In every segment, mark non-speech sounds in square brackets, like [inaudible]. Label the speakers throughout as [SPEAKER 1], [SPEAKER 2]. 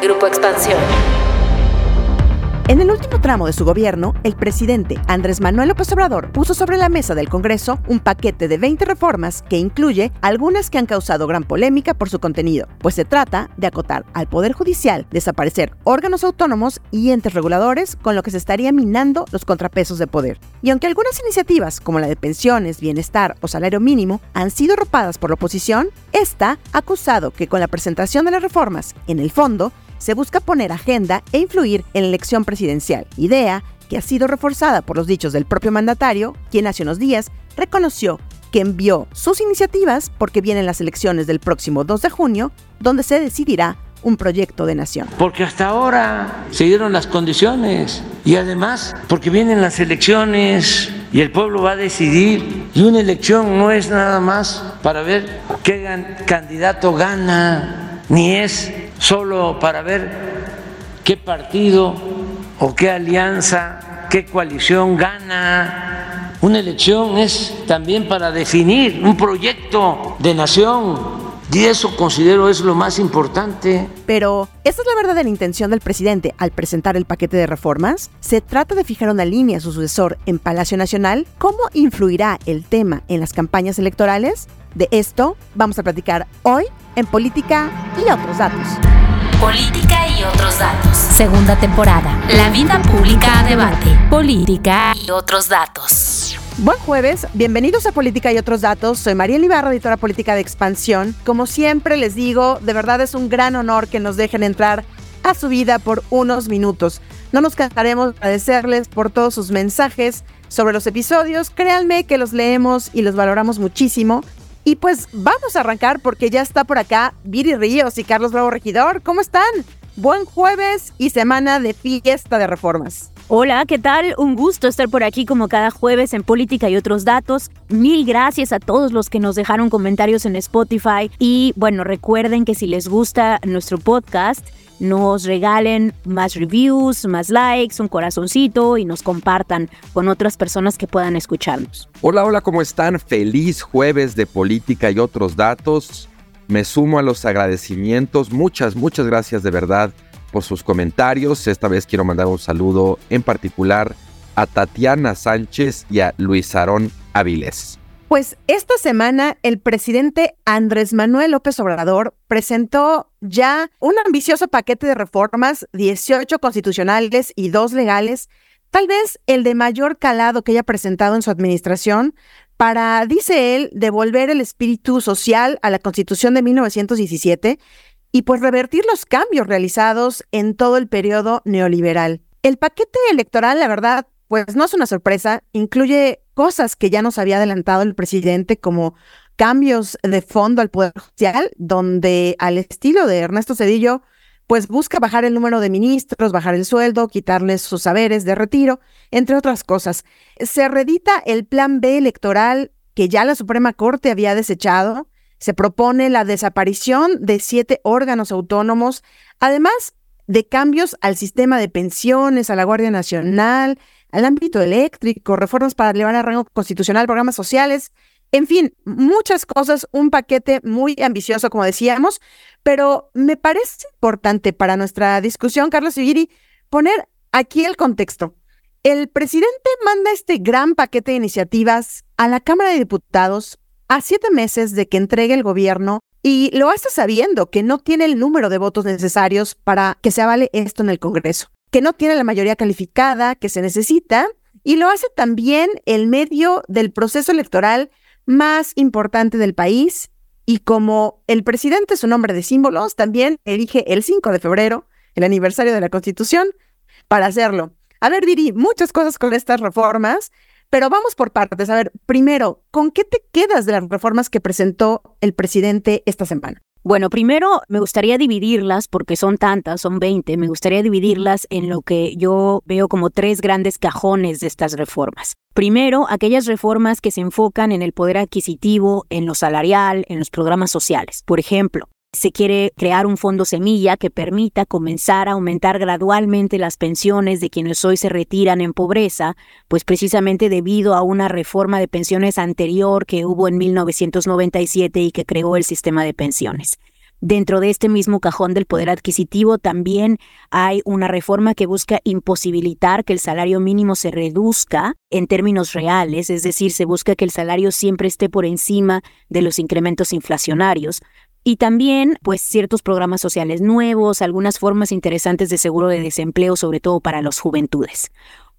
[SPEAKER 1] Grupo Expansión.
[SPEAKER 2] En el último tramo de su gobierno, el presidente Andrés Manuel López Obrador puso sobre la mesa del Congreso un paquete de 20 reformas que incluye algunas que han causado gran polémica por su contenido, pues se trata de acotar al Poder Judicial, desaparecer órganos autónomos y entes reguladores, con lo que se estaría minando los contrapesos de poder. Y aunque algunas iniciativas, como la de pensiones, bienestar o salario mínimo, han sido ropadas por la oposición, esta ha acusado que con la presentación de las reformas, en el fondo, se busca poner agenda e influir en la elección presidencial, idea que ha sido reforzada por los dichos del propio mandatario, quien hace unos días reconoció que envió sus iniciativas porque vienen las elecciones del próximo 2 de junio, donde se decidirá un proyecto de nación.
[SPEAKER 3] Porque hasta ahora se dieron las condiciones y además porque vienen las elecciones y el pueblo va a decidir y una elección no es nada más para ver qué candidato gana, ni es solo para ver qué partido o qué alianza, qué coalición gana. Una elección es también para definir un proyecto de nación. Y eso considero es lo más importante.
[SPEAKER 2] Pero, ¿esta es la verdadera intención del presidente al presentar el paquete de reformas? ¿Se trata de fijar una línea a su sucesor en Palacio Nacional? ¿Cómo influirá el tema en las campañas electorales? De esto vamos a platicar hoy en Política y otros datos.
[SPEAKER 1] Política y otros datos. Segunda temporada. La vida pública a debate. Política y otros datos.
[SPEAKER 2] Buen jueves, bienvenidos a Política y otros datos. Soy María Ibarra, editora política de Expansión. Como siempre les digo, de verdad es un gran honor que nos dejen entrar a su vida por unos minutos. No nos cansaremos de agradecerles por todos sus mensajes sobre los episodios. Créanme que los leemos y los valoramos muchísimo. Y pues vamos a arrancar porque ya está por acá Viri Ríos y Carlos Bravo Regidor. ¿Cómo están? Buen jueves y semana de fiesta de reformas.
[SPEAKER 4] Hola, ¿qué tal? Un gusto estar por aquí como cada jueves en Política y otros datos. Mil gracias a todos los que nos dejaron comentarios en Spotify y bueno, recuerden que si les gusta nuestro podcast, nos regalen más reviews, más likes, un corazoncito y nos compartan con otras personas que puedan escucharnos.
[SPEAKER 5] Hola, hola, ¿cómo están? Feliz jueves de política y otros datos. Me sumo a los agradecimientos. Muchas, muchas gracias de verdad por sus comentarios. Esta vez quiero mandar un saludo en particular a Tatiana Sánchez y a Luis Aarón Avilés.
[SPEAKER 2] Pues esta semana el presidente Andrés Manuel López Obrador presentó ya un ambicioso paquete de reformas, 18 constitucionales y dos legales, tal vez el de mayor calado que haya presentado en su administración, para, dice él, devolver el espíritu social a la Constitución de 1917 y pues revertir los cambios realizados en todo el periodo neoliberal. El paquete electoral, la verdad, pues no es una sorpresa, incluye cosas que ya nos había adelantado el presidente como cambios de fondo al Poder Judicial, donde al estilo de Ernesto Cedillo, pues busca bajar el número de ministros, bajar el sueldo, quitarles sus saberes de retiro, entre otras cosas. Se redita el plan B electoral que ya la Suprema Corte había desechado. Se propone la desaparición de siete órganos autónomos, además de cambios al sistema de pensiones, a la Guardia Nacional, al ámbito eléctrico, reformas para elevar el rango constitucional, programas sociales, en fin, muchas cosas, un paquete muy ambicioso, como decíamos, pero me parece importante para nuestra discusión, Carlos Iviri, poner aquí el contexto. El presidente manda este gran paquete de iniciativas a la Cámara de Diputados a siete meses de que entregue el gobierno y lo hace sabiendo que no tiene el número de votos necesarios para que se avale esto en el Congreso que no tiene la mayoría calificada que se necesita y lo hace también el medio del proceso electoral más importante del país y como el presidente es un hombre de símbolos, también elige el 5 de febrero, el aniversario de la Constitución, para hacerlo. A ver, Diri, muchas cosas con estas reformas, pero vamos por partes. A ver, primero, ¿con qué te quedas de las reformas que presentó el presidente esta semana?
[SPEAKER 4] Bueno, primero me gustaría dividirlas, porque son tantas, son 20, me gustaría dividirlas en lo que yo veo como tres grandes cajones de estas reformas. Primero, aquellas reformas que se enfocan en el poder adquisitivo, en lo salarial, en los programas sociales. Por ejemplo, se quiere crear un fondo semilla que permita comenzar a aumentar gradualmente las pensiones de quienes hoy se retiran en pobreza, pues precisamente debido a una reforma de pensiones anterior que hubo en 1997 y que creó el sistema de pensiones. Dentro de este mismo cajón del poder adquisitivo también hay una reforma que busca imposibilitar que el salario mínimo se reduzca en términos reales, es decir, se busca que el salario siempre esté por encima de los incrementos inflacionarios. Y también, pues, ciertos programas sociales nuevos, algunas formas interesantes de seguro de desempleo, sobre todo para las juventudes.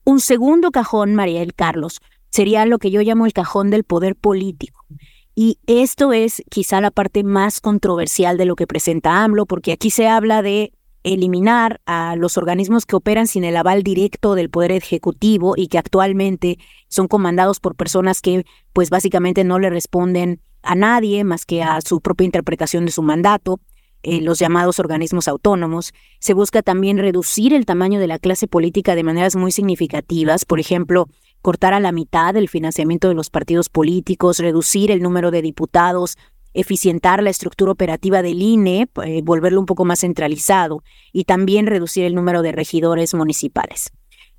[SPEAKER 4] Un segundo cajón, María del Carlos, sería lo que yo llamo el cajón del poder político. Y esto es quizá la parte más controversial de lo que presenta AMLO, porque aquí se habla de eliminar a los organismos que operan sin el aval directo del poder ejecutivo y que actualmente son comandados por personas que pues básicamente no le responden a nadie más que a su propia interpretación de su mandato, eh, los llamados organismos autónomos. Se busca también reducir el tamaño de la clase política de maneras muy significativas, por ejemplo, cortar a la mitad el financiamiento de los partidos políticos, reducir el número de diputados, eficientar la estructura operativa del INE, eh, volverlo un poco más centralizado y también reducir el número de regidores municipales.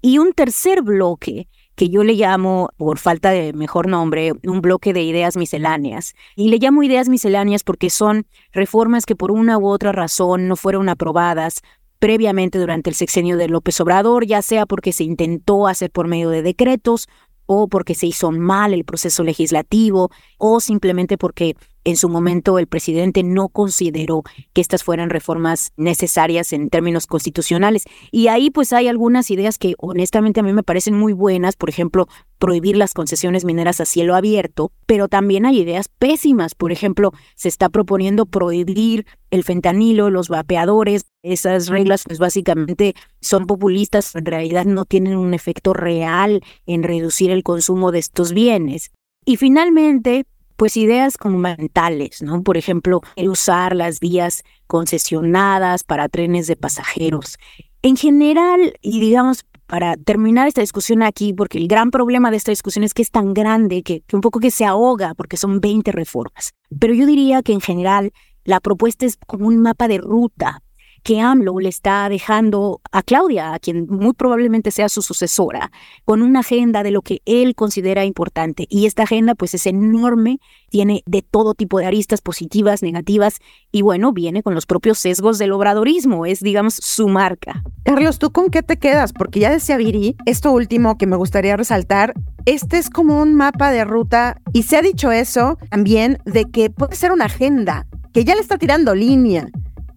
[SPEAKER 4] Y un tercer bloque que yo le llamo, por falta de mejor nombre, un bloque de ideas misceláneas. Y le llamo ideas misceláneas porque son reformas que por una u otra razón no fueron aprobadas previamente durante el sexenio de López Obrador, ya sea porque se intentó hacer por medio de decretos o porque se hizo mal el proceso legislativo o simplemente porque en su momento el presidente no consideró que estas fueran reformas necesarias en términos constitucionales. Y ahí pues hay algunas ideas que honestamente a mí me parecen muy buenas, por ejemplo, prohibir las concesiones mineras a cielo abierto, pero también hay ideas pésimas, por ejemplo, se está proponiendo prohibir el fentanilo, los vapeadores, esas reglas pues básicamente son populistas, en realidad no tienen un efecto real en reducir el consumo de estos bienes. Y finalmente, pues ideas como mentales, ¿no? Por ejemplo, el usar las vías concesionadas para trenes de pasajeros. En general, y digamos, para terminar esta discusión aquí, porque el gran problema de esta discusión es que es tan grande que, que un poco que se ahoga, porque son 20 reformas. Pero yo diría que en general la propuesta es como un mapa de ruta que AMLO le está dejando a Claudia, a quien muy probablemente sea su sucesora, con una agenda de lo que él considera importante. Y esta agenda pues es enorme, tiene de todo tipo de aristas positivas, negativas, y bueno, viene con los propios sesgos del obradorismo, es digamos su marca.
[SPEAKER 2] Carlos, ¿tú con qué te quedas? Porque ya decía Viri, esto último que me gustaría resaltar, este es como un mapa de ruta y se ha dicho eso también de que puede ser una agenda que ya le está tirando línea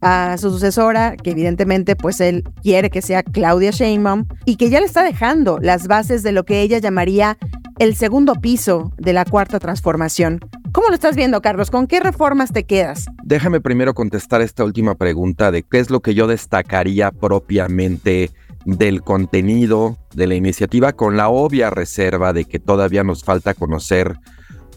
[SPEAKER 2] a su sucesora, que evidentemente pues él quiere que sea Claudia Sheinbaum y que ya le está dejando las bases de lo que ella llamaría el segundo piso de la cuarta transformación. ¿Cómo lo estás viendo, Carlos? ¿Con qué reformas te quedas?
[SPEAKER 5] Déjame primero contestar esta última pregunta de qué es lo que yo destacaría propiamente del contenido de la iniciativa con la obvia reserva de que todavía nos falta conocer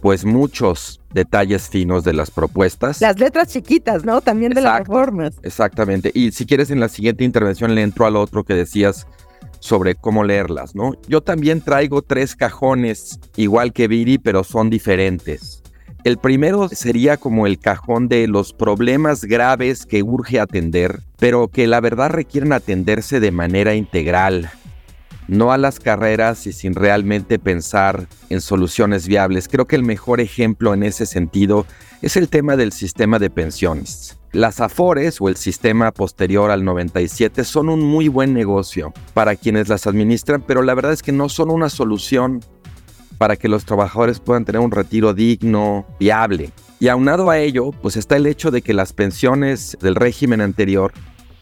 [SPEAKER 5] pues muchos detalles finos de las propuestas.
[SPEAKER 2] Las letras chiquitas, ¿no? También de las reformas.
[SPEAKER 5] Exactamente. Y si quieres en la siguiente intervención le entro al otro que decías sobre cómo leerlas, ¿no? Yo también traigo tres cajones, igual que Viri, pero son diferentes. El primero sería como el cajón de los problemas graves que urge atender, pero que la verdad requieren atenderse de manera integral, no a las carreras y sin realmente pensar en soluciones viables. Creo que el mejor ejemplo en ese sentido es el tema del sistema de pensiones. Las AFORES o el sistema posterior al 97 son un muy buen negocio para quienes las administran, pero la verdad es que no son una solución para que los trabajadores puedan tener un retiro digno, viable. Y aunado a ello, pues está el hecho de que las pensiones del régimen anterior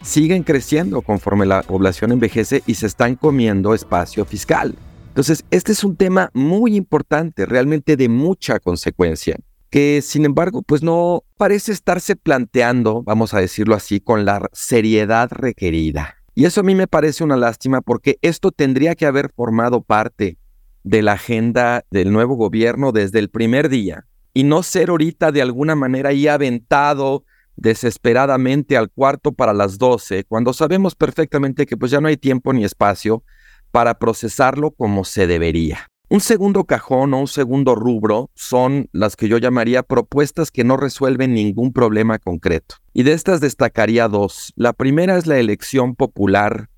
[SPEAKER 5] siguen creciendo conforme la población envejece y se están comiendo espacio fiscal. Entonces, este es un tema muy importante, realmente de mucha consecuencia, que sin embargo, pues no parece estarse planteando, vamos a decirlo así, con la seriedad requerida. Y eso a mí me parece una lástima porque esto tendría que haber formado parte de la agenda del nuevo gobierno desde el primer día y no ser ahorita de alguna manera ahí aventado desesperadamente al cuarto para las 12, cuando sabemos perfectamente que pues ya no hay tiempo ni espacio para procesarlo como se debería. Un segundo cajón o un segundo rubro son las que yo llamaría propuestas que no resuelven ningún problema concreto. Y de estas destacaría dos. La primera es la elección popular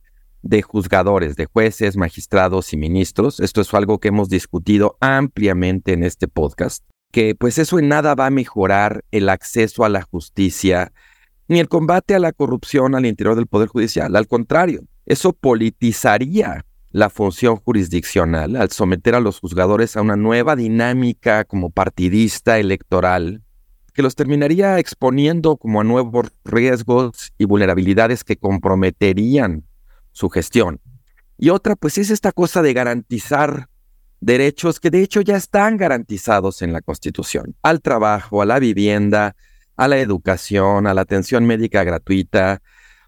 [SPEAKER 5] de juzgadores, de jueces, magistrados y ministros. Esto es algo que hemos discutido ampliamente en este podcast que pues eso en nada va a mejorar el acceso a la justicia, ni el combate a la corrupción al interior del Poder Judicial. Al contrario, eso politizaría la función jurisdiccional al someter a los juzgadores a una nueva dinámica como partidista electoral que los terminaría exponiendo como a nuevos riesgos y vulnerabilidades que comprometerían su gestión. Y otra, pues es esta cosa de garantizar derechos que de hecho ya están garantizados en la Constitución, al trabajo, a la vivienda, a la educación, a la atención médica gratuita.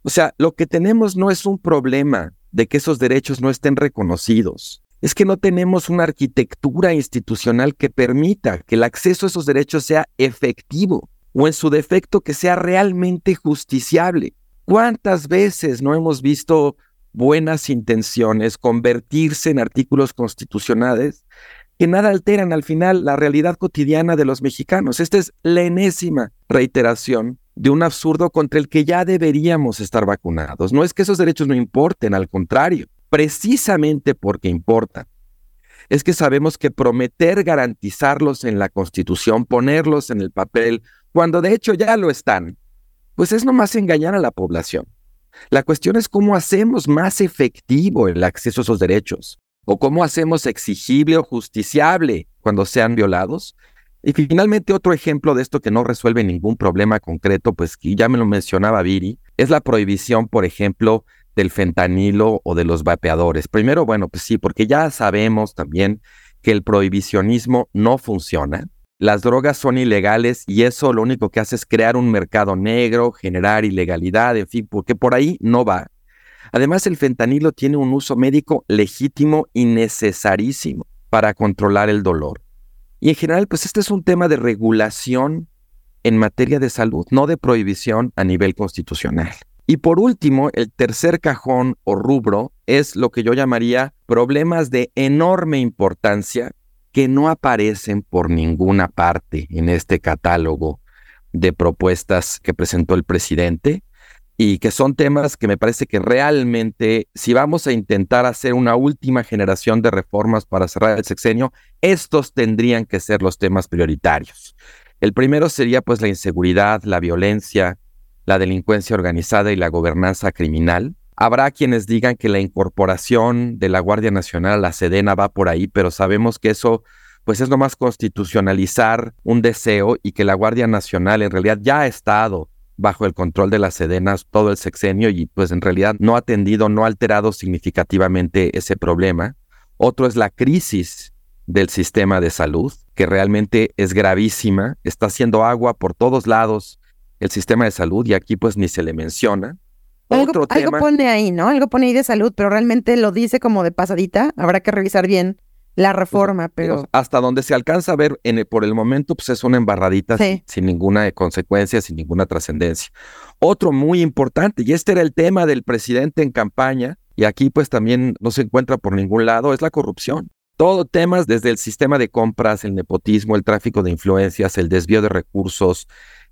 [SPEAKER 5] O sea, lo que tenemos no es un problema de que esos derechos no estén reconocidos. Es que no tenemos una arquitectura institucional que permita que el acceso a esos derechos sea efectivo o en su defecto que sea realmente justiciable. ¿Cuántas veces no hemos visto buenas intenciones convertirse en artículos constitucionales que nada alteran al final la realidad cotidiana de los mexicanos. Esta es la enésima reiteración de un absurdo contra el que ya deberíamos estar vacunados. No es que esos derechos no importen, al contrario, precisamente porque importan. Es que sabemos que prometer garantizarlos en la Constitución, ponerlos en el papel, cuando de hecho ya lo están, pues es nomás engañar a la población. La cuestión es cómo hacemos más efectivo el acceso a esos derechos o cómo hacemos exigible o justiciable cuando sean violados. Y finalmente otro ejemplo de esto que no resuelve ningún problema concreto, pues que ya me lo mencionaba Viri, es la prohibición, por ejemplo, del fentanilo o de los vapeadores. Primero, bueno, pues sí, porque ya sabemos también que el prohibicionismo no funciona. Las drogas son ilegales y eso lo único que hace es crear un mercado negro, generar ilegalidad, en fin, porque por ahí no va. Además, el fentanilo tiene un uso médico legítimo y necesarísimo para controlar el dolor. Y en general, pues este es un tema de regulación en materia de salud, no de prohibición a nivel constitucional. Y por último, el tercer cajón o rubro es lo que yo llamaría problemas de enorme importancia que no aparecen por ninguna parte en este catálogo de propuestas que presentó el presidente y que son temas que me parece que realmente, si vamos a intentar hacer una última generación de reformas para cerrar el sexenio, estos tendrían que ser los temas prioritarios. El primero sería pues la inseguridad, la violencia, la delincuencia organizada y la gobernanza criminal. Habrá quienes digan que la incorporación de la Guardia Nacional a la Sedena va por ahí, pero sabemos que eso pues es nomás constitucionalizar un deseo y que la Guardia Nacional en realidad ya ha estado bajo el control de las Sedenas todo el sexenio y pues en realidad no ha atendido, no ha alterado significativamente ese problema. Otro es la crisis del sistema de salud, que realmente es gravísima, está haciendo agua por todos lados el sistema de salud y aquí pues ni se le menciona.
[SPEAKER 2] Algo, algo pone ahí, ¿no? Algo pone ahí de salud, pero realmente lo dice como de pasadita, habrá que revisar bien la reforma, pero...
[SPEAKER 5] Hasta donde se alcanza a ver en por el momento, pues es una embarradita sin, ninguna consecuencia, sin ninguna trascendencia. Otro muy importante, y este era el tema del presidente en campaña, y aquí pues también no se encuentra por ningún lado, es la corrupción. Todo temas desde el sistema de compras, el nepotismo, el tráfico de influencias, el desvío de recursos,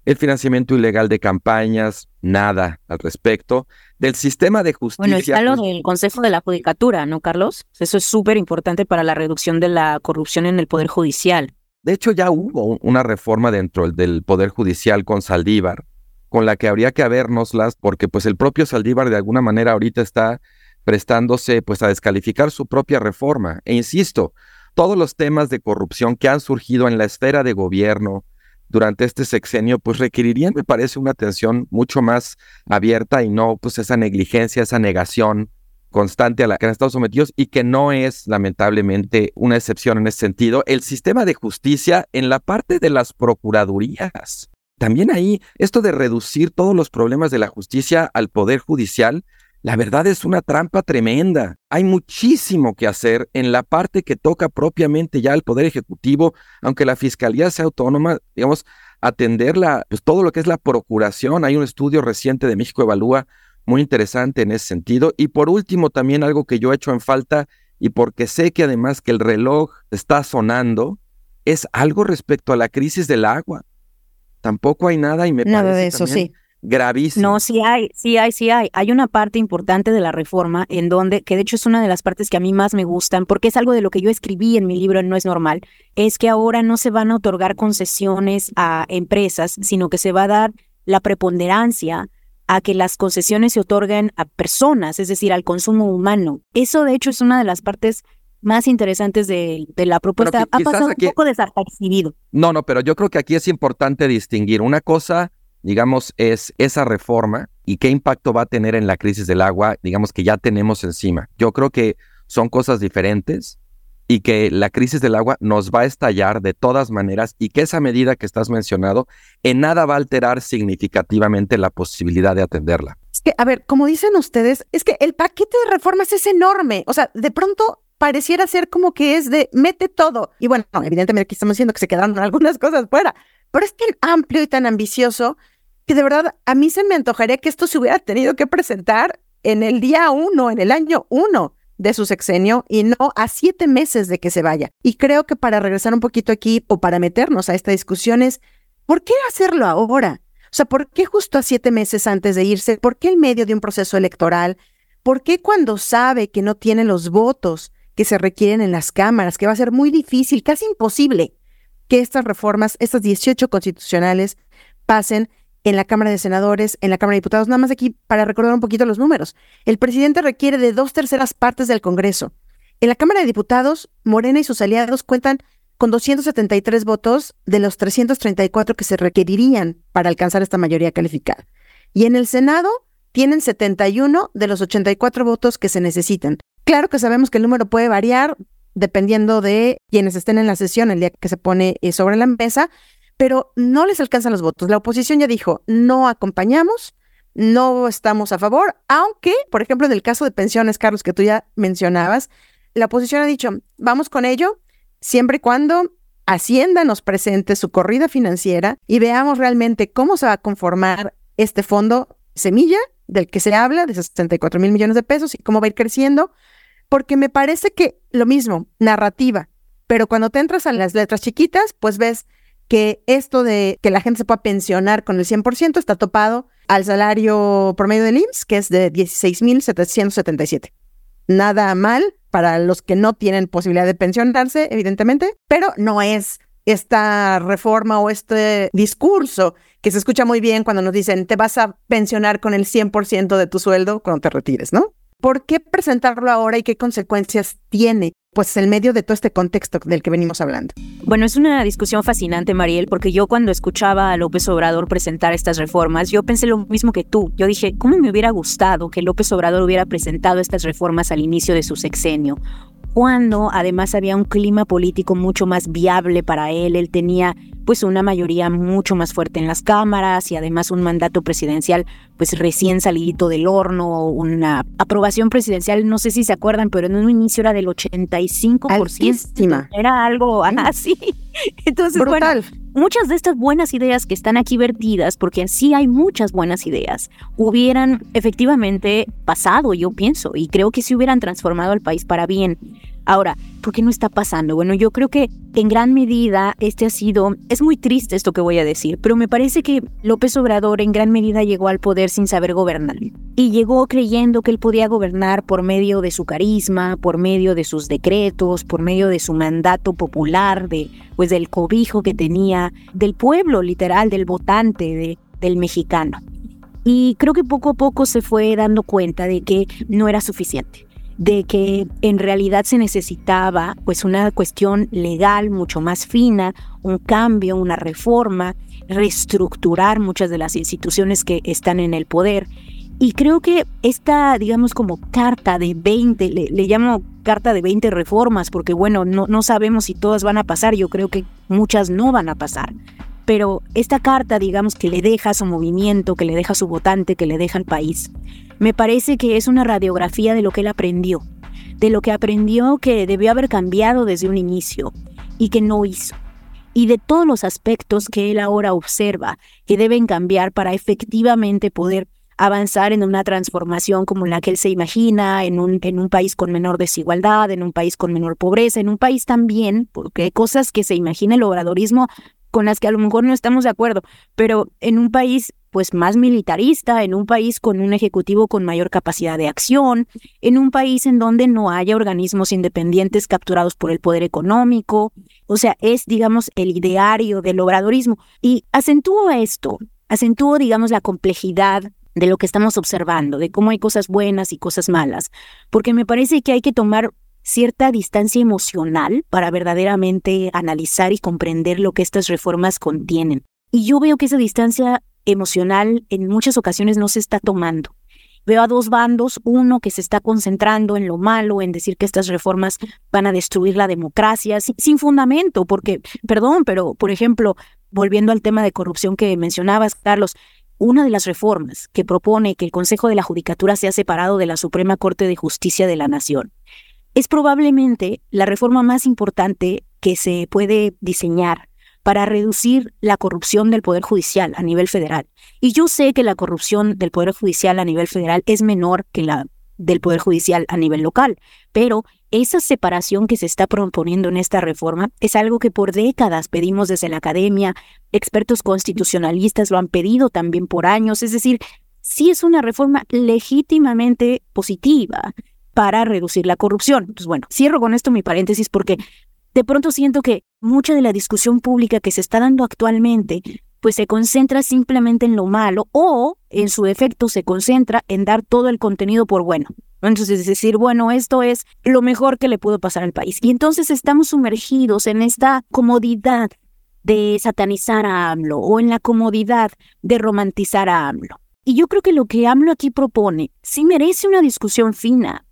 [SPEAKER 5] el financiamiento ilegal de campañas, nada al respecto. Del sistema de justicia.
[SPEAKER 4] Bueno, está lo
[SPEAKER 5] pues
[SPEAKER 4] del Consejo de la Judicatura, ¿no, Carlos? Eso es súper importante para la reducción de la corrupción en el Poder Judicial.
[SPEAKER 5] De hecho, ya hubo una reforma dentro del Poder Judicial con Saldívar, con la que habría que habernoslas, porque pues el propio Saldívar de alguna manera ahorita está prestándose pues a descalificar su propia reforma. E insisto, todos los temas de corrupción que han surgido en la esfera de gobierno, durante este sexenio, pues requerirían, me parece, una atención mucho más abierta y no pues esa negligencia, esa negación constante a la que han estado sometidos y que no es lamentablemente una excepción en ese sentido. El sistema de justicia en la parte de las procuradurías. También ahí, esto de reducir todos los problemas de la justicia al poder judicial, la verdad es una trampa tremenda. Hay muchísimo que hacer en la parte que toca propiamente ya al Poder Ejecutivo, aunque la Fiscalía sea autónoma, digamos, atenderla, pues todo lo que es la procuración. Hay un estudio reciente de México Evalúa muy interesante en ese sentido. Y por último, también algo que yo he hecho en falta y porque sé que además que el reloj está sonando, es algo respecto a la crisis del agua. Tampoco hay nada y me
[SPEAKER 2] nada
[SPEAKER 5] parece
[SPEAKER 2] de eso, sí
[SPEAKER 5] gravísimo.
[SPEAKER 4] No, sí hay, sí hay, sí hay. Hay una parte importante de la reforma en donde, que de hecho es una de las partes que a mí más me gustan, porque es algo de lo que yo escribí en mi libro No es normal, es que ahora no se van a otorgar concesiones a empresas, sino que se va a dar la preponderancia a que las concesiones se otorguen a personas, es decir, al consumo humano. Eso, de hecho, es una de las partes más interesantes de, la propuesta. ha pasado un poco desapercibido.
[SPEAKER 5] No, no, pero yo creo que aquí es importante distinguir. Una cosa, digamos, es esa reforma y qué impacto va a tener en la crisis del agua, digamos, que ya tenemos encima. Yo creo que son cosas diferentes y que la crisis del agua nos va a estallar de todas maneras y que esa medida que estás mencionando en nada va a alterar significativamente la posibilidad de atenderla.
[SPEAKER 2] Es que, a ver, como dicen ustedes, es que el paquete de reformas es enorme. O sea, de pronto pareciera ser como que es de mete todo. Y bueno, evidentemente aquí estamos diciendo que se quedaron [laughs] algunas cosas fuera, pero es tan amplio y tan ambicioso que de verdad a mí se me antojaría que esto se hubiera tenido que presentar en el día uno, en el año uno de su sexenio y no a siete meses de que se vaya. Y creo que para regresar un poquito aquí o para meternos a esta discusión es, ¿por qué hacerlo ahora? O sea, ¿por qué justo a siete meses antes de irse? ¿Por qué en medio de un proceso electoral? ¿Por qué cuando sabe que no tiene los votos que se requieren en las cámaras, que va a ser muy difícil, casi imposible, que estas reformas, estas 18 constitucionales, pasen en la Cámara de Senadores, en la Cámara de Diputados. Nada más aquí para recordar un poquito los números. El presidente requiere de dos terceras partes del Congreso. En la Cámara de Diputados, Morena y sus aliados cuentan con 273 votos de los 334 que se requerirían para alcanzar esta mayoría calificada. Y en el Senado tienen 71 de los 84 votos que se necesitan. Claro que sabemos que el número puede variar dependiendo de quienes estén en la sesión el día que se pone eh, sobre la mesa, pero no les alcanzan los votos. La oposición ya dijo, no acompañamos, no estamos a favor, aunque, por ejemplo, en el caso de pensiones, Carlos, que tú ya mencionabas, la oposición ha dicho, vamos con ello, siempre y cuando Hacienda nos presente su corrida financiera y veamos realmente cómo se va a conformar este fondo semilla del que se habla, de 64 mil millones de pesos y cómo va a ir creciendo, porque me parece que lo mismo, narrativa, pero cuando te entras a las letras chiquitas, pues ves que esto de que la gente se pueda pensionar con el 100% está topado al salario promedio del IMSS, que es de 16.777. Nada mal para los que no tienen posibilidad de pensionarse, evidentemente, pero no es esta reforma o este discurso que se escucha muy bien cuando nos dicen te vas a pensionar con el 100% de tu sueldo cuando te retires, ¿no? ¿Por qué presentarlo ahora y qué consecuencias tiene? pues el medio de todo este contexto del que venimos hablando.
[SPEAKER 4] Bueno, es una discusión fascinante, Mariel, porque yo cuando escuchaba a López Obrador presentar estas reformas, yo pensé lo mismo que tú. Yo dije, ¿cómo me hubiera gustado que López Obrador hubiera presentado estas reformas al inicio de su sexenio? Cuando además había un clima político mucho más viable para él, él tenía pues una mayoría mucho más fuerte en las cámaras y además un mandato presidencial pues recién salidito del horno, una aprobación presidencial, no sé si se acuerdan, pero en un inicio era del 85%.
[SPEAKER 2] Altísima.
[SPEAKER 4] Era algo así. [laughs] Entonces, Brutal. Muchas de estas buenas ideas que están aquí vertidas, porque sí hay muchas buenas ideas, hubieran efectivamente pasado, yo pienso, y creo que sí hubieran transformado al país para bien. Ahora, ¿por qué no está pasando? Bueno, yo creo que en gran medida este ha sido, es muy triste esto que voy a decir, pero me parece que López Obrador en gran medida llegó al poder sin saber gobernar. Y llegó creyendo que él podía gobernar por medio de su carisma, por medio de sus decretos, por medio de su mandato popular, de, pues del cobijo que tenía, del pueblo literal, del votante, de, del mexicano. Y creo que poco a poco se fue dando cuenta de que no era suficiente de que en realidad se necesitaba pues una cuestión legal mucho más fina, un cambio, una reforma, reestructurar muchas de las instituciones que están en el poder. Y creo que esta, digamos, como carta de 20, le, llamo carta de 20 reformas, porque bueno, no, no sabemos si todas van a pasar, yo creo que muchas no van a pasar. Pero esta carta, digamos, que le deja su movimiento, que le deja su votante, que le deja al país, me parece que es una radiografía de lo que él aprendió, de lo que aprendió que debió haber cambiado desde un inicio y que no hizo, y de todos los aspectos que él ahora observa que deben cambiar para efectivamente poder avanzar en una transformación como la que él se imagina, en un, en un país con menor desigualdad, en un país con menor pobreza, en un país también, porque hay cosas que se imagina el obradorismo con las que a lo mejor no estamos de acuerdo, pero en un país pues más militarista, en un país con un ejecutivo con mayor capacidad de acción, en un país en donde no haya organismos independientes capturados por el poder económico, o sea, es digamos el ideario del obradorismo. Y acentúa esto acentúo, digamos, la complejidad de lo que estamos observando, de cómo hay cosas buenas y cosas malas, porque me parece que hay que tomar cierta distancia emocional para verdaderamente analizar y comprender lo que estas reformas contienen. Y yo veo que esa distancia emocional en muchas ocasiones no se está tomando. Veo a dos bandos, uno que se está concentrando en lo malo, en decir que estas reformas van a destruir la democracia, sin, fundamento, porque, perdón, pero, por ejemplo, volviendo al tema de corrupción que mencionabas, Carlos, una de las reformas que propone que el Consejo de la Judicatura sea separado de la Suprema Corte de Justicia de la Nación es probablemente la reforma más importante que se puede diseñar para reducir la corrupción del Poder Judicial a nivel federal. Y yo sé que la corrupción del Poder Judicial a nivel federal es menor que la del Poder Judicial a nivel local, pero esa separación que se está proponiendo en esta reforma es algo que por décadas pedimos desde la academia, expertos constitucionalistas lo han pedido también por años, es decir, sí es una reforma legítimamente positiva para reducir la corrupción. Pues bueno, cierro con esto mi paréntesis porque de pronto siento que mucha de la discusión pública que se está dando actualmente pues se concentra simplemente en lo malo o en su efecto se concentra en dar todo el contenido por bueno. Entonces, es decir, bueno, esto es lo mejor que le pudo pasar al país. Y entonces estamos sumergidos en esta comodidad de satanizar a AMLO o en la comodidad de romantizar a AMLO. Y yo creo que lo que AMLO aquí propone sí merece una discusión fina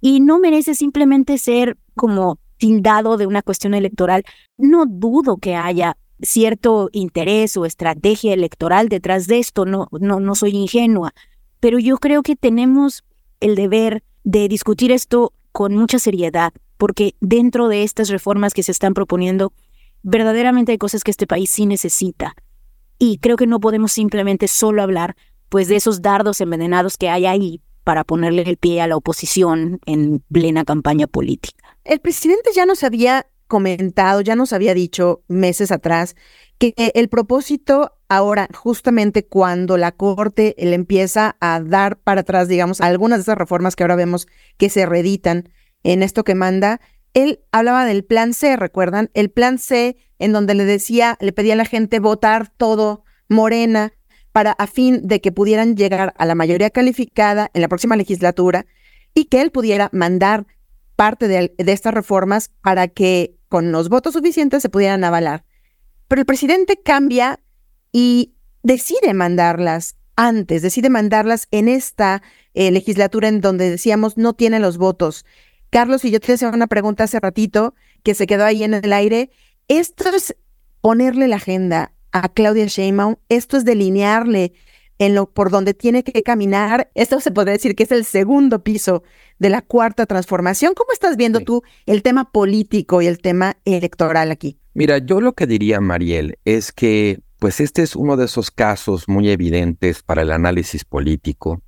[SPEAKER 4] y no merece simplemente ser como tildado de una cuestión electoral, no dudo que haya cierto interés o estrategia electoral detrás de esto, no, no, no soy ingenua, pero yo creo que tenemos el deber de discutir esto con mucha seriedad, porque dentro de estas reformas que se están proponiendo, verdaderamente hay cosas que este país sí necesita. Y creo que no podemos simplemente solo hablar pues de esos dardos envenenados que hay ahí para ponerle el pie a la oposición en plena campaña política.
[SPEAKER 2] El presidente ya nos había comentado, ya nos había dicho meses atrás que el propósito ahora, justamente cuando la Corte le empieza a dar para atrás, digamos, algunas de esas reformas que ahora vemos que se reeditan en esto que manda, él hablaba del plan C, ¿recuerdan? El plan C en donde le decía, le pedía a la gente votar todo morena para a fin de que pudieran llegar a la mayoría calificada en la próxima legislatura y que él pudiera mandar parte de, estas reformas para que con los votos suficientes se pudieran avalar. Pero el presidente cambia y decide mandarlas antes, decide mandarlas en esta eh, legislatura en donde decíamos no tiene los votos. Carlos, y yo te hacía una pregunta hace ratito que se quedó ahí en el aire. Esto es ponerle la agenda a Claudia Sheinbaum, esto es delinearle en lo por donde tiene que caminar. Esto se podría decir que es el segundo piso de la cuarta transformación. ¿Cómo estás viendo tú el tema político y el tema electoral aquí?
[SPEAKER 5] Mira, yo lo que diría, Mariel, es que pues este es uno de esos casos muy evidentes para el análisis político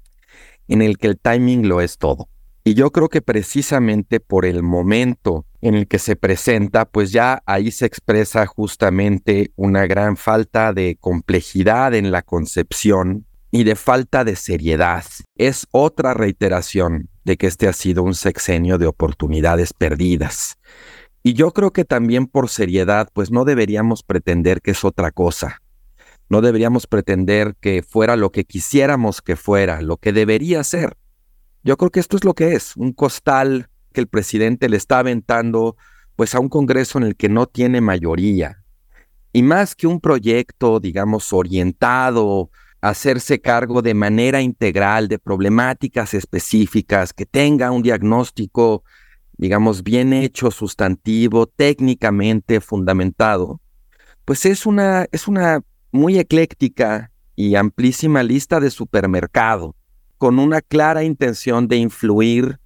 [SPEAKER 5] en el que el timing lo es todo. Y yo creo que precisamente por el momento en el que se presenta, pues ya ahí se expresa justamente una gran falta de complejidad en la concepción y de falta de seriedad. Es otra reiteración de que este ha sido un sexenio de oportunidades perdidas. Y yo creo que también por seriedad, pues no deberíamos pretender que es otra cosa. No deberíamos pretender que fuera lo que quisiéramos que fuera, lo que debería ser. Yo creo que esto es lo que es, un costal que el presidente le está aventando pues a un Congreso en el que no tiene mayoría. Y más que un proyecto, digamos, orientado a hacerse cargo de manera integral de problemáticas específicas, que tenga un diagnóstico, digamos, bien hecho, sustantivo, técnicamente fundamentado, pues es una, es una muy ecléctica y amplísima lista de supermercado con una clara intención de influir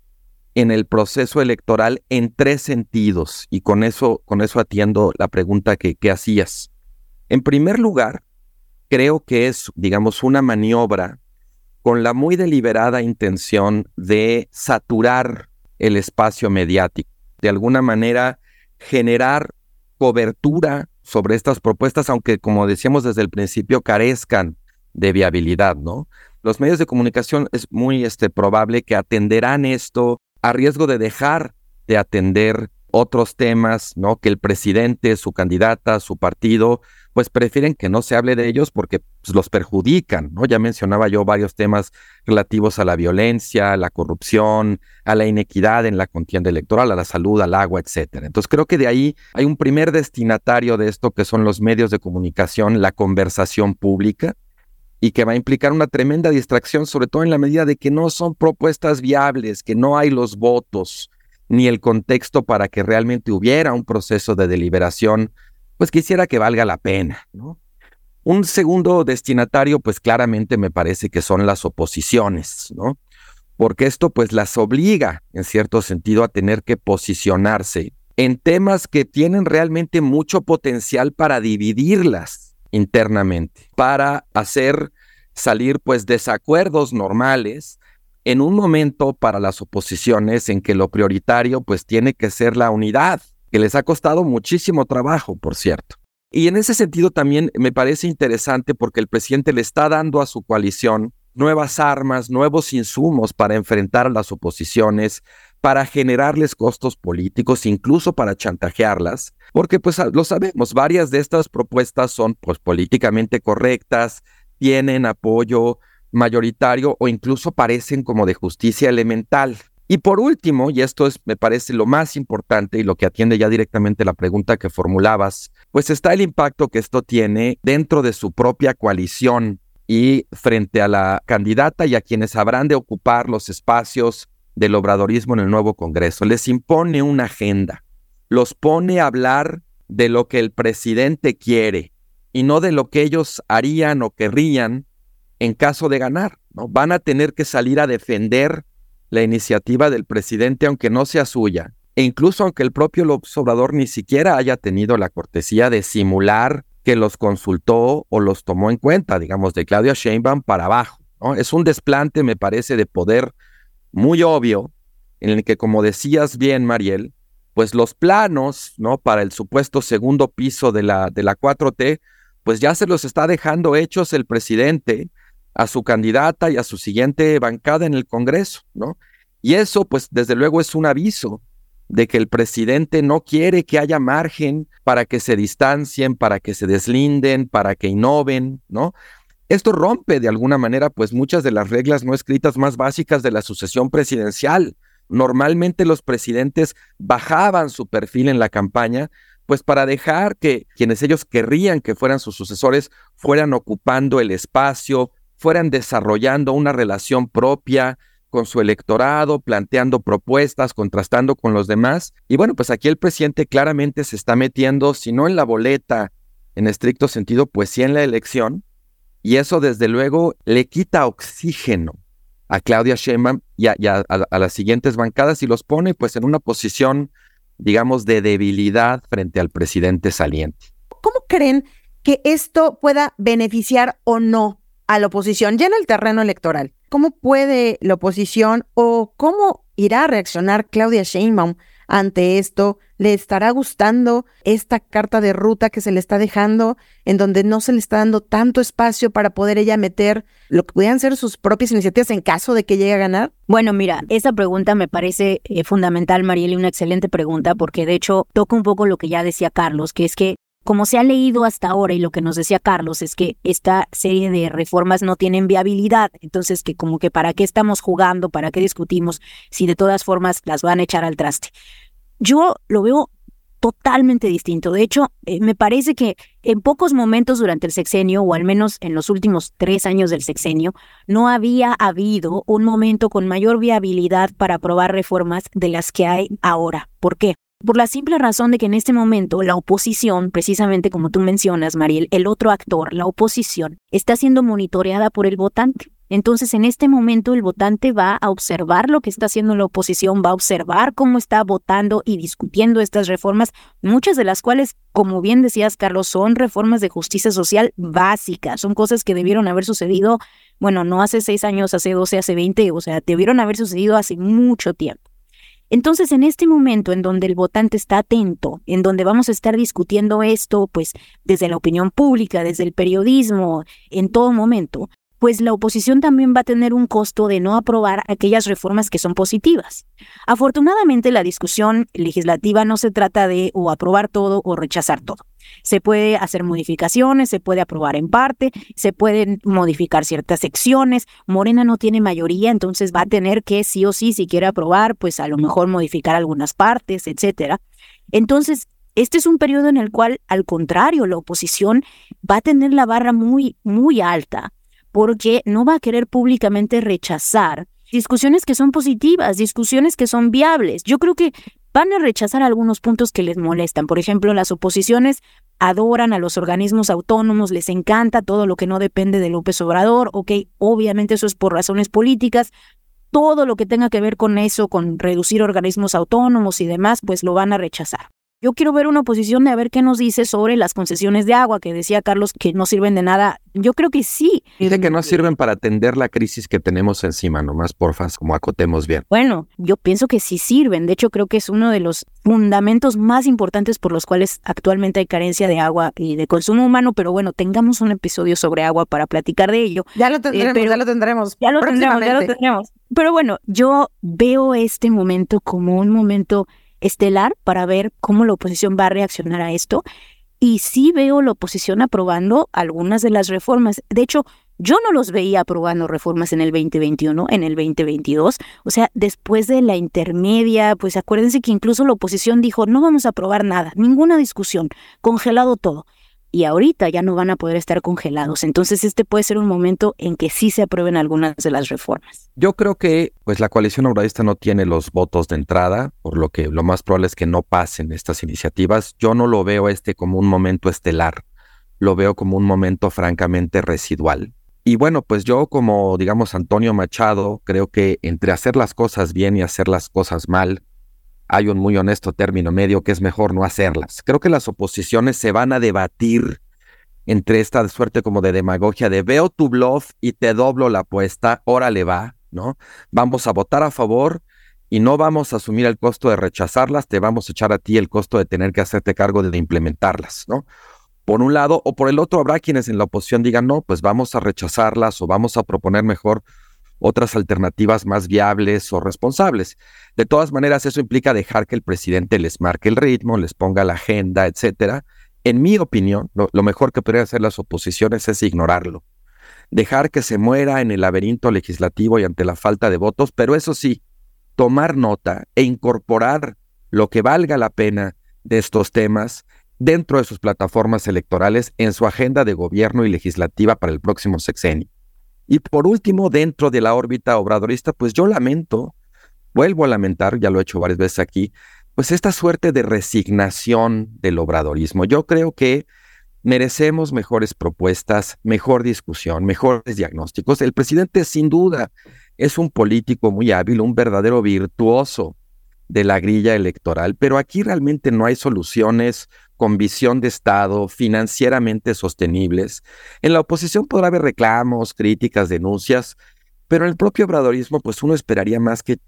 [SPEAKER 5] en el proceso electoral en tres sentidos y con eso, con eso atiendo la pregunta que, que hacías. En primer lugar, creo que es, digamos, una maniobra con la muy deliberada intención de saturar el espacio mediático, de alguna manera generar cobertura sobre estas propuestas, aunque como decíamos desde el principio carezcan de viabilidad, ¿no? Los medios de comunicación es muy este, probable que atenderán esto a riesgo de dejar de atender otros temas, ¿no? Que el presidente, su candidata, su partido, pues prefieren que no se hable de ellos porque pues, los perjudican, ¿no? Ya mencionaba yo varios temas relativos a la violencia, a la corrupción, a la inequidad en la contienda electoral, a la salud, al agua, etcétera. Entonces creo que de ahí hay un primer destinatario de esto que son los medios de comunicación, la conversación pública, y que va a implicar una tremenda distracción, sobre todo en la medida de que no son propuestas viables, que no hay los votos, ni el contexto para que realmente hubiera un proceso de deliberación, pues quisiera que valga la pena. Un segundo destinatario, pues claramente me parece que son las oposiciones, ¿no? Porque esto pues las obliga, en cierto sentido, a tener que posicionarse en temas que tienen realmente mucho potencial para dividirlas internamente, para hacer salir pues desacuerdos normales en un momento para las oposiciones en que lo prioritario pues tiene que ser la unidad, que les ha costado muchísimo trabajo, por cierto. Y en ese sentido también me parece interesante porque el presidente le está dando a su coalición nuevas armas, nuevos insumos para enfrentar a las oposiciones, para generarles costos políticos, incluso para chantajearlas, porque pues lo sabemos, varias de estas propuestas son pues políticamente correctas, tienen apoyo mayoritario o incluso parecen como de justicia elemental. Y por último, y esto es, me parece lo más importante y lo que atiende ya directamente la pregunta que formulabas, pues está el impacto que esto tiene dentro de su propia coalición y frente a la candidata y a quienes habrán de ocupar los espacios del obradorismo en el nuevo Congreso. Les impone una agenda, los pone a hablar de lo que el presidente quiere y no de lo que ellos harían o querrían en caso de ganar. ¿no? Van a tener que salir a defender la iniciativa del presidente, aunque no sea suya, e incluso aunque el propio López Obrador ni siquiera haya tenido la cortesía de simular que los consultó o los tomó en cuenta, digamos, de Claudia Sheinbaum para abajo. ¿no? Es un desplante, me parece, de poder muy obvio, en el que, como decías bien, Mariel, pues los planos, ¿no? Para el supuesto segundo piso de la, de la 4T, pues ya se los está dejando hechos el presidente, a su candidata y a su siguiente bancada en el Congreso, ¿no? Y eso, pues, desde luego es un aviso de que el presidente no quiere que haya margen para que se distancien, para que se deslinden, para que innoven, ¿no? Esto rompe de alguna manera, pues, muchas de las reglas no escritas más básicas de la sucesión presidencial. Normalmente los presidentes bajaban su perfil en la campaña, pues para dejar que quienes ellos querrían que fueran sus sucesores fueran ocupando el espacio, fueran desarrollando una relación propia con su electorado, planteando propuestas, contrastando con los demás. Y bueno, pues aquí el presidente claramente se está metiendo, si no en la boleta en estricto sentido, pues sí en la elección. Y eso desde luego le quita oxígeno a Claudia Sheinbaum y, a, a, las siguientes bancadas y los pone pues en una posición, digamos, de debilidad frente al presidente saliente.
[SPEAKER 2] ¿Cómo creen que esto pueda beneficiar o no a la oposición ya en el terreno electoral. ¿Cómo puede la oposición o cómo irá a reaccionar Claudia Sheinbaum ante esto? ¿Le estará gustando esta carta de ruta que se le está dejando, en donde no se le está dando tanto espacio para poder ella meter lo que pudieran ser sus propias iniciativas en caso de que llegue a ganar?
[SPEAKER 4] Bueno, mira, esa pregunta me parece eh, fundamental, Mariel, una excelente pregunta, porque de hecho toca un poco lo que ya decía Carlos, que es que como se ha leído hasta ahora y lo que nos decía Carlos es que esta serie de reformas no tienen viabilidad, entonces que como que para qué estamos jugando, para qué discutimos, si de todas formas las van a echar al traste. Yo lo veo totalmente distinto. De hecho, eh, me parece que en pocos momentos durante el sexenio, o al menos en los últimos tres años del sexenio, no había habido un momento con mayor viabilidad para aprobar reformas de las que hay ahora. ¿Por qué? Por la simple razón de que en este momento la oposición, precisamente como tú mencionas, Mariel, el otro actor, la oposición, está siendo monitoreada por el votante. Entonces, en este momento, el votante va a observar lo que está haciendo la oposición, va a observar cómo está votando y discutiendo estas reformas, muchas de las cuales, como bien decías, Carlos, son reformas de justicia social básicas, son cosas que debieron haber sucedido, bueno, no hace seis años, hace doce, hace veinte, o sea, debieron haber sucedido hace mucho tiempo. Entonces, en este momento en donde el votante está atento, en donde vamos a estar discutiendo esto, pues desde la opinión pública, desde el periodismo, en todo momento, pues la oposición también va a tener un costo de no aprobar aquellas reformas que son positivas. Afortunadamente, la discusión legislativa no se trata de o aprobar todo o rechazar todo. Se puede hacer modificaciones, se puede aprobar en parte, se pueden modificar ciertas secciones. Morena no tiene mayoría, entonces va a tener que sí o sí, si quiere aprobar, pues a lo mejor modificar algunas partes, etcétera. Entonces, este es un periodo en el cual, al contrario, la oposición va a tener la barra muy, muy alta, porque no va a querer públicamente rechazar discusiones que son positivas, discusiones que son viables. Yo creo que van a rechazar algunos puntos que les molestan. Por ejemplo, las oposiciones adoran a los organismos autónomos, les encanta todo lo que no depende de López Obrador, ok, obviamente eso es por razones políticas, todo lo que tenga que ver con eso, con reducir organismos autónomos y demás, pues lo van a rechazar. Yo quiero ver una oposición de a ver qué nos dice sobre las concesiones de agua, que decía Carlos que no sirven de nada. Yo creo que sí.
[SPEAKER 5] Dice que no sirven para atender la crisis que tenemos encima, nomás porfa, como acotemos bien.
[SPEAKER 4] Bueno, yo pienso que sí sirven. De hecho, creo que es uno de los fundamentos más importantes por los cuales actualmente hay carencia de agua y de consumo humano. Pero bueno, tengamos un episodio sobre agua para platicar de ello.
[SPEAKER 2] Ya lo tendremos, ya lo tendremos.
[SPEAKER 4] Ya lo tendremos, ya lo tendremos. Pero bueno, yo veo este momento como un momento estelar para ver cómo la oposición va a reaccionar a esto. Y sí veo la oposición aprobando algunas de las reformas. De hecho, yo no los veía aprobando reformas en el 2021, en el 2022. O sea, después de la intermedia, pues acuérdense que incluso la oposición dijo, no vamos a aprobar nada, ninguna discusión, congelado todo y ahorita ya no van a poder estar congelados. Entonces este puede ser un momento en que sí se aprueben algunas de las reformas.
[SPEAKER 5] Yo creo que pues la coalición obradista no tiene los votos de entrada, por lo que lo más probable es que no pasen estas iniciativas. Yo no lo veo este como un momento estelar, lo veo como un momento francamente residual. Y bueno, pues yo como digamos Antonio Machado, creo que entre hacer las cosas bien y hacer las cosas mal, hay un muy honesto término medio que es mejor no hacerlas. Creo que las oposiciones se van a debatir entre esta suerte como de demagogia de veo tu bluff y te doblo la apuesta, órale va, ¿no? Vamos a votar a favor y no vamos a asumir el costo de rechazarlas, te vamos a echar a ti el costo de tener que hacerte cargo de implementarlas, ¿no? Por un lado, o por el otro habrá quienes en la oposición digan, no, pues vamos a rechazarlas o vamos a proponer mejor otras alternativas más viables o responsables. De todas maneras, eso implica dejar que el presidente les marque el ritmo, les ponga la agenda, etcétera. En mi opinión, lo, mejor que podrían hacer las oposiciones es ignorarlo. Dejar que se muera en el laberinto legislativo y ante la falta de votos, pero eso sí, tomar nota e incorporar lo que valga la pena de estos temas dentro de sus plataformas electorales en su agenda de gobierno y legislativa para el próximo sexenio. Y por último, dentro de la órbita obradorista, pues yo lamento, vuelvo a lamentar, ya lo he hecho varias veces aquí, pues esta suerte de resignación del obradorismo. Yo creo que merecemos mejores propuestas, mejor discusión, mejores diagnósticos. El presidente sin duda es un político muy hábil, un verdadero virtuoso de la grilla electoral, pero aquí realmente no hay soluciones con visión de Estado, financieramente sostenibles. En la oposición podrá haber reclamos, críticas, denuncias, pero en el propio obradorismo, pues uno esperaría más que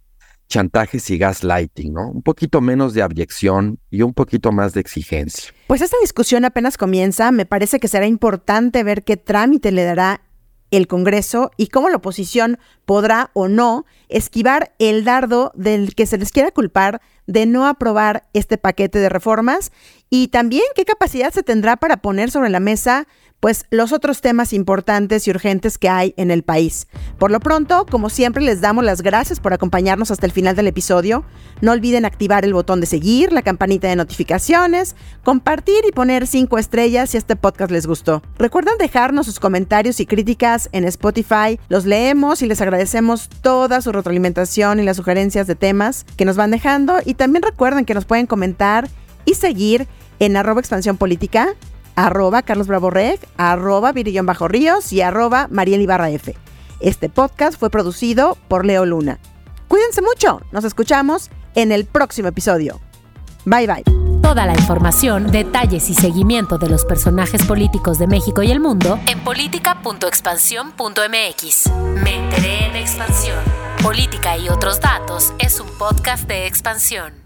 [SPEAKER 5] chantajes y gaslighting, ¿no? Un poquito menos de abyección y un poquito más de exigencia.
[SPEAKER 2] Pues esta discusión apenas comienza. Me parece que será importante ver qué trámite le dará el Congreso y cómo la oposición podrá o no esquivar el dardo del que se les quiera culpar de no aprobar este paquete de reformas y también qué capacidad se tendrá para poner sobre la mesa pues los otros temas importantes y urgentes que hay en el país. Por lo pronto, como siempre, les damos las gracias por acompañarnos hasta el final del episodio. No olviden activar el botón de seguir, la campanita de notificaciones, compartir y poner cinco estrellas si este podcast les gustó. Recuerden dejarnos sus comentarios y críticas en Spotify. Los leemos y les agradecemos toda su retroalimentación y las sugerencias de temas que nos van dejando. Y también recuerden que nos pueden comentar y seguir en arroba expansión política, arroba Carlos Bravo Reg, arroba Virillón Bajo Ríos y arroba Mariel Ibarra F. Este podcast fue producido por Leo Luna. Cuídense mucho, nos escuchamos en el próximo episodio. Bye bye.
[SPEAKER 1] Toda la información, detalles y seguimiento de los personajes políticos de México y el mundo en política.expansión.mx. Me enteré en expansión. Política y otros datos es un podcast de expansión.